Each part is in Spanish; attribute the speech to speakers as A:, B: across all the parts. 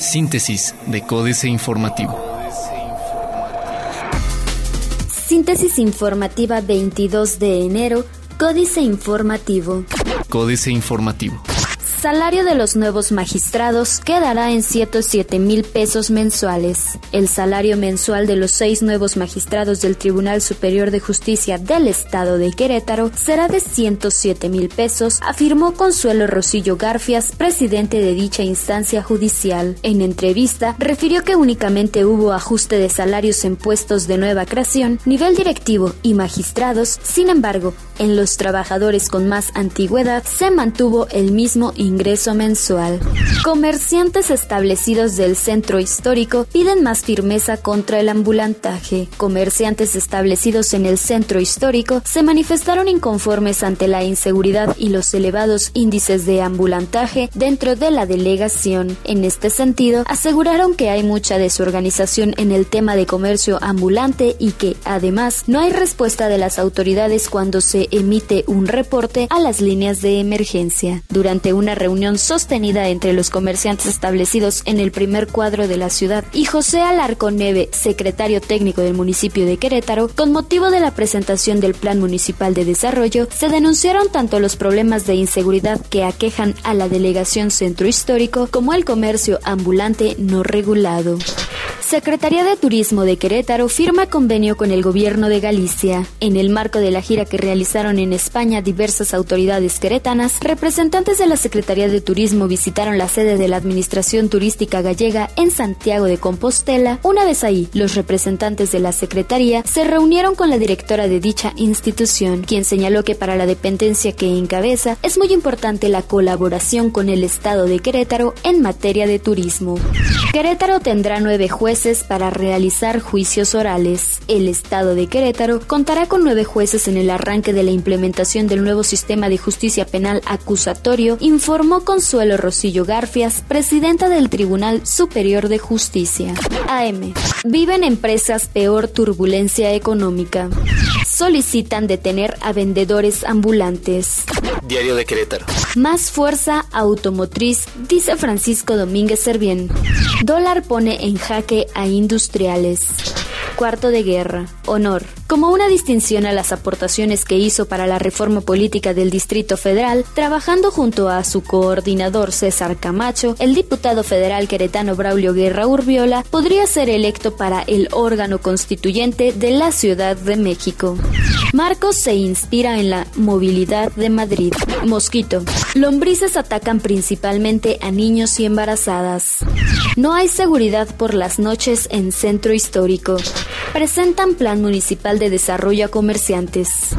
A: Síntesis de Códice Informativo.
B: Síntesis informativa 22 de enero, Códice Informativo.
A: Códice Informativo.
B: Salario de los nuevos magistrados quedará en 107 mil pesos mensuales. El salario mensual de los seis nuevos magistrados del Tribunal Superior de Justicia del Estado de Querétaro será de 107 mil pesos, afirmó Consuelo Rosillo Garfias, presidente de dicha instancia judicial. En entrevista, refirió que únicamente hubo ajuste de salarios en puestos de nueva creación, nivel directivo y magistrados. Sin embargo, en los trabajadores con más antigüedad se mantuvo el mismo ingreso mensual. Comerciantes establecidos del centro histórico piden más firmeza contra el ambulantaje. Comerciantes establecidos en el centro histórico se manifestaron inconformes ante la inseguridad y los elevados índices de ambulantaje dentro de la delegación. En este sentido, aseguraron que hay mucha desorganización en el tema de comercio ambulante y que, además, no hay respuesta de las autoridades cuando se emite un reporte a las líneas de emergencia. Durante una reunión sostenida entre los comerciantes establecidos en el primer cuadro de la ciudad y José Alarco Neve, secretario técnico del municipio de Querétaro, con motivo de la presentación del Plan Municipal de Desarrollo, se denunciaron tanto los problemas de inseguridad que aquejan a la delegación centro histórico como el comercio ambulante no regulado. Secretaría de Turismo de Querétaro firma convenio con el gobierno de Galicia. En el marco de la gira que realizaron en España diversas autoridades queretanas, representantes de la Secretaría de Turismo visitaron la sede de la Administración Turística Gallega en Santiago de Compostela. Una vez ahí, los representantes de la Secretaría se reunieron con la directora de dicha institución, quien señaló que para la dependencia que encabeza es muy importante la colaboración con el Estado de Querétaro en materia de turismo. Querétaro tendrá nueve jueces para realizar juicios orales. El Estado de Querétaro contará con nueve jueces en el arranque de la implementación del nuevo sistema de justicia penal acusatorio, informó Consuelo Rosillo Garfias, presidenta del Tribunal Superior de Justicia. AM. Viven empresas peor turbulencia económica. Solicitan detener a vendedores ambulantes.
A: Diario de Querétaro.
B: Más fuerza automotriz, dice Francisco Domínguez Servién. Dólar pone en jaque a industriales. Cuarto de guerra. Honor. Como una distinción a las aportaciones que hizo para la reforma política del Distrito Federal, trabajando junto a su coordinador César Camacho, el diputado federal queretano Braulio Guerra Urbiola podría ser electo para el órgano constituyente de la Ciudad de México. Marcos se inspira en la movilidad de Madrid. Mosquito. Lombrices atacan principalmente a niños y embarazadas. No hay seguridad por las noches en centro histórico. Presentan plan municipal de desarrollo a comerciantes.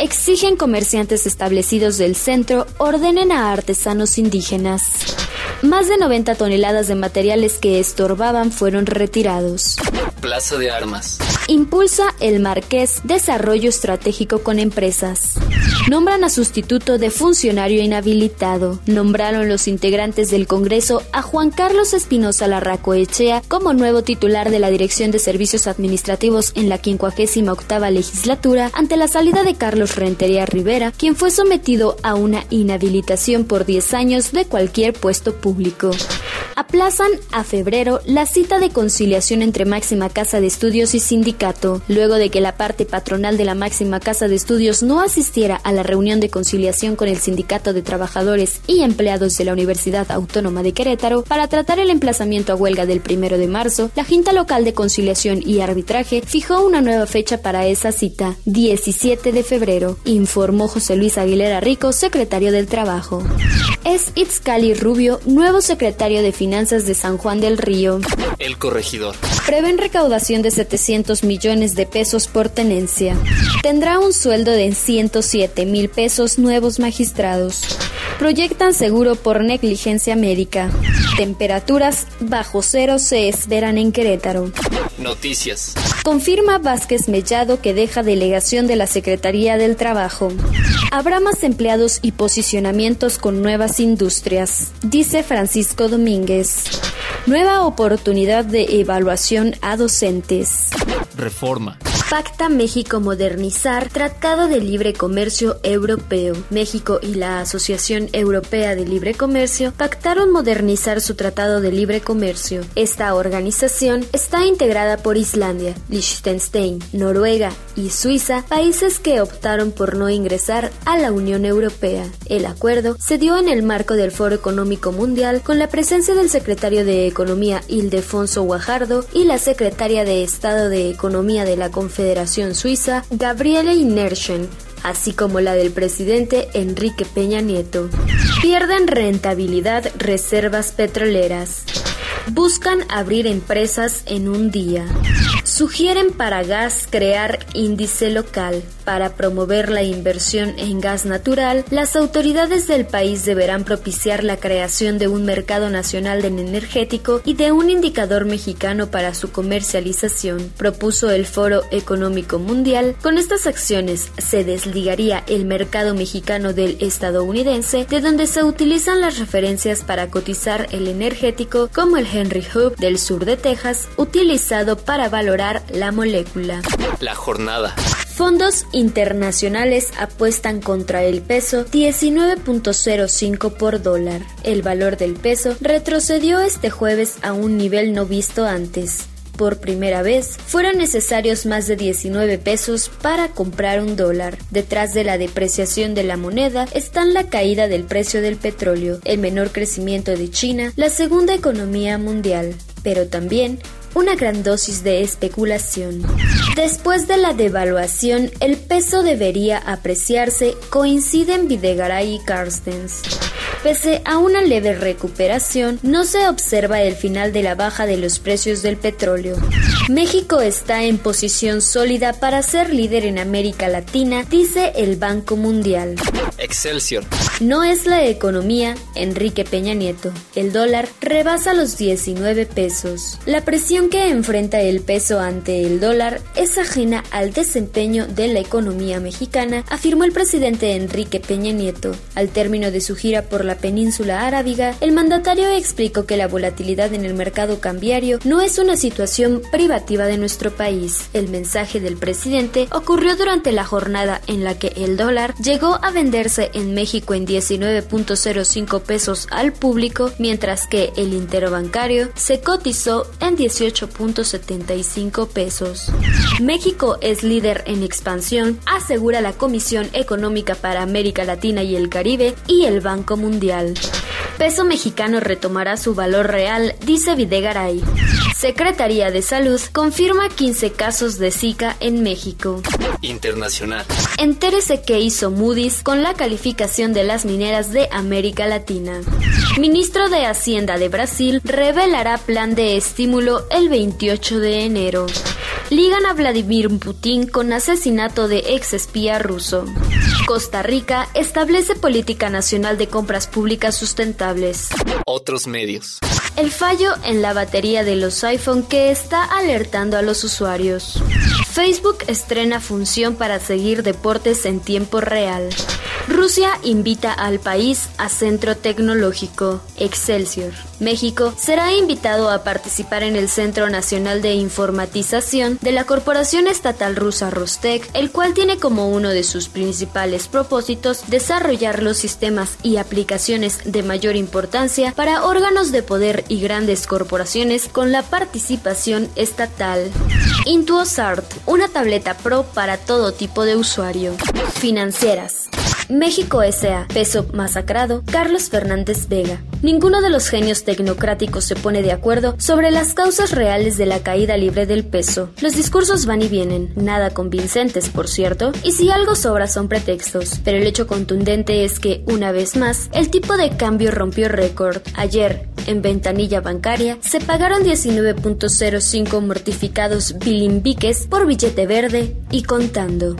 B: Exigen comerciantes establecidos del centro ordenen a artesanos indígenas. Más de 90 toneladas de materiales que estorbaban fueron retirados.
A: Plaza de Armas.
B: Impulsa el Marqués Desarrollo Estratégico con Empresas. Nombran a sustituto de funcionario inhabilitado. Nombraron los integrantes del Congreso a Juan Carlos Espinosa Larracoechea como nuevo titular de la Dirección de Servicios Administrativos en la 58 legislatura ante la salida de Carlos Rentería Rivera, quien fue sometido a una inhabilitación por 10 años de cualquier puesto público. Aplazan a febrero la cita de conciliación entre Máxima Casa de Estudios y Sindicato, luego de que la parte patronal de la Máxima Casa de Estudios no asistiera a la reunión de conciliación con el Sindicato de Trabajadores y Empleados de la Universidad Autónoma de Querétaro para tratar el emplazamiento a huelga del primero de marzo, la Junta Local de Conciliación y Arbitraje fijó una nueva fecha para esa cita, 17 de febrero, informó José Luis Aguilera Rico, secretario del Trabajo. Es Itzcali Rubio, nuevo secretario de Finanzas de San Juan del Río.
A: El corregidor.
B: Prevén recaudación de 700 millones de pesos por tenencia. Tendrá un sueldo de 107 mil pesos nuevos magistrados. Proyectan seguro por negligencia médica. Temperaturas bajo cero se esperan en Querétaro.
A: Noticias.
B: Confirma Vázquez Mellado que deja delegación de la Secretaría del Trabajo. Habrá más empleados y posicionamientos con nuevas industrias, dice Francisco Domínguez. Nueva oportunidad de evaluación a docentes.
A: Reforma.
B: Pacta México Modernizar Tratado de Libre Comercio Europeo. México y la Asociación Europea de Libre Comercio pactaron modernizar su Tratado de Libre Comercio. Esta organización está integrada por Islandia, Liechtenstein, Noruega y Suiza, países que optaron por no ingresar a la Unión Europea. El acuerdo se dio en el marco del Foro Económico Mundial con la presencia del secretario de Economía Ildefonso Guajardo y la secretaria de Estado de Economía de la Confederación Federación Suiza, Gabriele Inerschen, así como la del presidente Enrique Peña Nieto. Pierden rentabilidad reservas petroleras. Buscan abrir empresas en un día. Sugieren para gas crear índice local. Para promover la inversión en gas natural, las autoridades del país deberán propiciar la creación de un mercado nacional de energético y de un indicador mexicano para su comercialización, propuso el Foro Económico Mundial. Con estas acciones se desligaría el mercado mexicano del estadounidense, de donde se utilizan las referencias para cotizar el energético como el Henry Hub del sur de Texas, utilizado para valorar la molécula.
A: La jornada.
B: Fondos internacionales apuestan contra el peso 19.05 por dólar. El valor del peso retrocedió este jueves a un nivel no visto antes. Por primera vez, fueron necesarios más de 19 pesos para comprar un dólar. Detrás de la depreciación de la moneda están la caída del precio del petróleo, el menor crecimiento de China, la segunda economía mundial, pero también una gran dosis de especulación. Después de la devaluación, el peso debería apreciarse, coinciden Videgaray y Carstens. Pese a una leve recuperación, no se observa el final de la baja de los precios del petróleo. México está en posición sólida para ser líder en América Latina, dice el Banco Mundial. No es la economía, Enrique Peña Nieto. El dólar rebasa los 19 pesos. La presión que enfrenta el peso ante el dólar es ajena al desempeño de la economía mexicana, afirmó el presidente Enrique Peña Nieto. Al término de su gira por la península arábiga, el mandatario explicó que la volatilidad en el mercado cambiario no es una situación privativa de nuestro país. El mensaje del presidente ocurrió durante la jornada en la que el dólar llegó a venderse en México en 19.05 pesos al público, mientras que el interbancario se cotizó en 18.75 pesos. México es líder en expansión, asegura la Comisión Económica para América Latina y el Caribe y el Banco Mundial. Peso mexicano retomará su valor real, dice Videgaray. Secretaría de Salud confirma 15 casos de Zika en México.
A: Internacional.
B: Entérese qué hizo Moody's con la calificación de las mineras de América Latina. Ministro de Hacienda de Brasil revelará plan de estímulo el 28 de enero. Ligan a Vladimir Putin con asesinato de ex espía ruso. Costa Rica establece política nacional de compras públicas sustentables.
A: Otros medios.
B: El fallo en la batería de los iPhone que está alertando a los usuarios. Facebook estrena función para seguir deportes en tiempo real. Rusia invita al país a centro tecnológico Excelsior. México será invitado a participar en el Centro Nacional de Informatización de la Corporación Estatal Rusa Rostec, el cual tiene como uno de sus principales propósitos desarrollar los sistemas y aplicaciones de mayor importancia para órganos de poder y grandes corporaciones con la participación estatal. Intuosart, una tableta pro para todo tipo de usuario. Financieras. México S.A. Peso masacrado. Carlos Fernández Vega. Ninguno de los genios tecnocráticos se pone de acuerdo sobre las causas reales de la caída libre del peso. Los discursos van y vienen, nada convincentes, por cierto, y si algo sobra son pretextos. Pero el hecho contundente es que, una vez más, el tipo de cambio rompió récord. Ayer, en ventanilla bancaria, se pagaron 19.05 mortificados bilimbiques por billete verde y contando.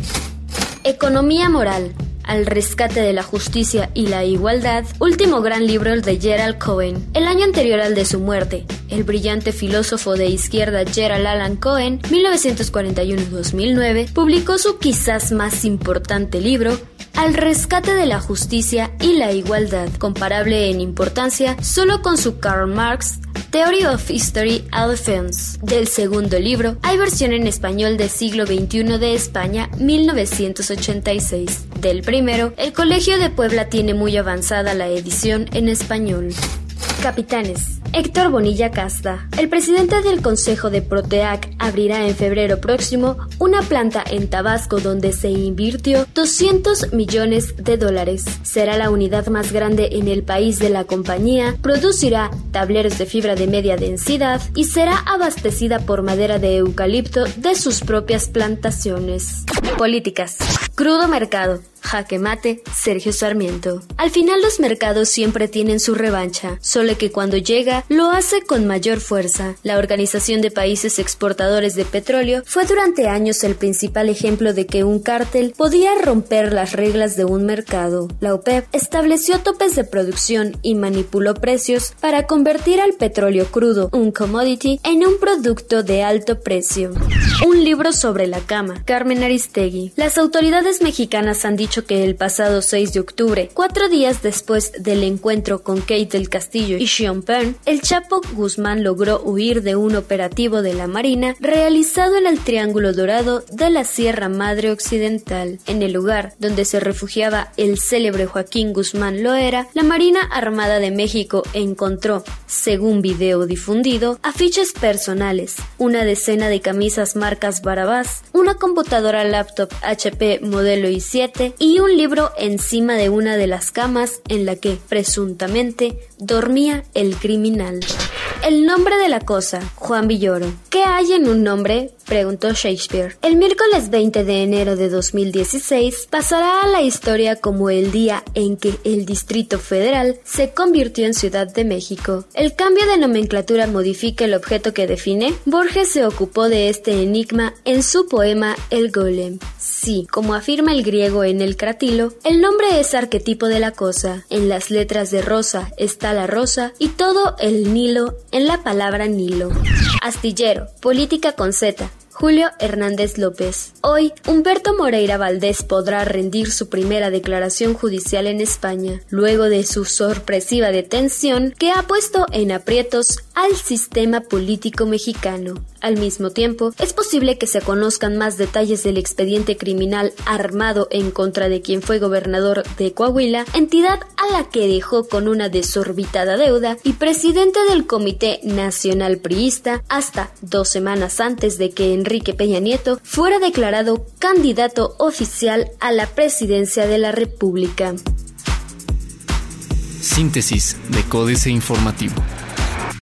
B: Economía moral al rescate de la justicia y la igualdad, último gran libro de Gerald Cohen. El año anterior al de su muerte, el brillante filósofo de izquierda Gerald Alan Cohen, 1941-2009, publicó su quizás más importante libro, Al rescate de la justicia y la igualdad, comparable en importancia solo con su Karl Marx Theory of History Defense. Del segundo libro, hay versión en español del siglo XXI de España, 1986. Del primero, el Colegio de Puebla tiene muy avanzada la edición en español. Capitanes. Héctor Bonilla Casta. El presidente del Consejo de Proteac abrirá en febrero próximo una planta en Tabasco donde se invirtió 200 millones de dólares. Será la unidad más grande en el país de la compañía, producirá tableros de fibra de media densidad y será abastecida por madera de eucalipto de sus propias plantaciones. Políticas. Crudo mercado. Jaque mate, Sergio Sarmiento. Al final los mercados siempre tienen su revancha, solo que cuando llega lo hace con mayor fuerza. La Organización de Países Exportadores de Petróleo fue durante años el principal ejemplo de que un cártel podía romper las reglas de un mercado. La OPEP estableció topes de producción y manipuló precios para convertir al petróleo crudo, un commodity, en un producto de alto precio. Un libro sobre la cama. Carmen Aristegui. Las autoridades mexicanas han dicho que el pasado 6 de octubre, cuatro días después del encuentro con Kate del Castillo y Sean Penn, el Chapo Guzmán logró huir de un operativo de la Marina realizado en el Triángulo Dorado de la Sierra Madre Occidental. En el lugar donde se refugiaba el célebre Joaquín Guzmán Loera, la Marina Armada de México encontró, según video difundido, afiches personales, una decena de camisas marcas Barabás, una computadora laptop HP modelo i7 y un libro encima de una de las camas en la que, presuntamente, dormía el criminal. El nombre de la cosa, Juan Villoro. ¿Qué hay en un nombre? preguntó Shakespeare. El miércoles 20 de enero de 2016 pasará a la historia como el día en que el Distrito Federal se convirtió en Ciudad de México. El cambio de nomenclatura modifica el objeto que define. Borges se ocupó de este enigma en su poema El Golem. Sí, como afirma el griego en el cratilo, el nombre es arquetipo de la cosa. En las letras de rosa está la rosa y todo el Nilo en la palabra Nilo. Astillero, política con Z, Julio Hernández López. Hoy, Humberto Moreira Valdés podrá rendir su primera declaración judicial en España, luego de su sorpresiva detención que ha puesto en aprietos al sistema político mexicano. Al mismo tiempo, es posible que se conozcan más detalles del expediente criminal armado en contra de quien fue gobernador de Coahuila, entidad a la que dejó con una desorbitada deuda y presidente del Comité Nacional Priista hasta dos semanas antes de que Enrique Peña Nieto fuera declarado candidato oficial a la presidencia de la República.
A: Síntesis de Códice Informativo.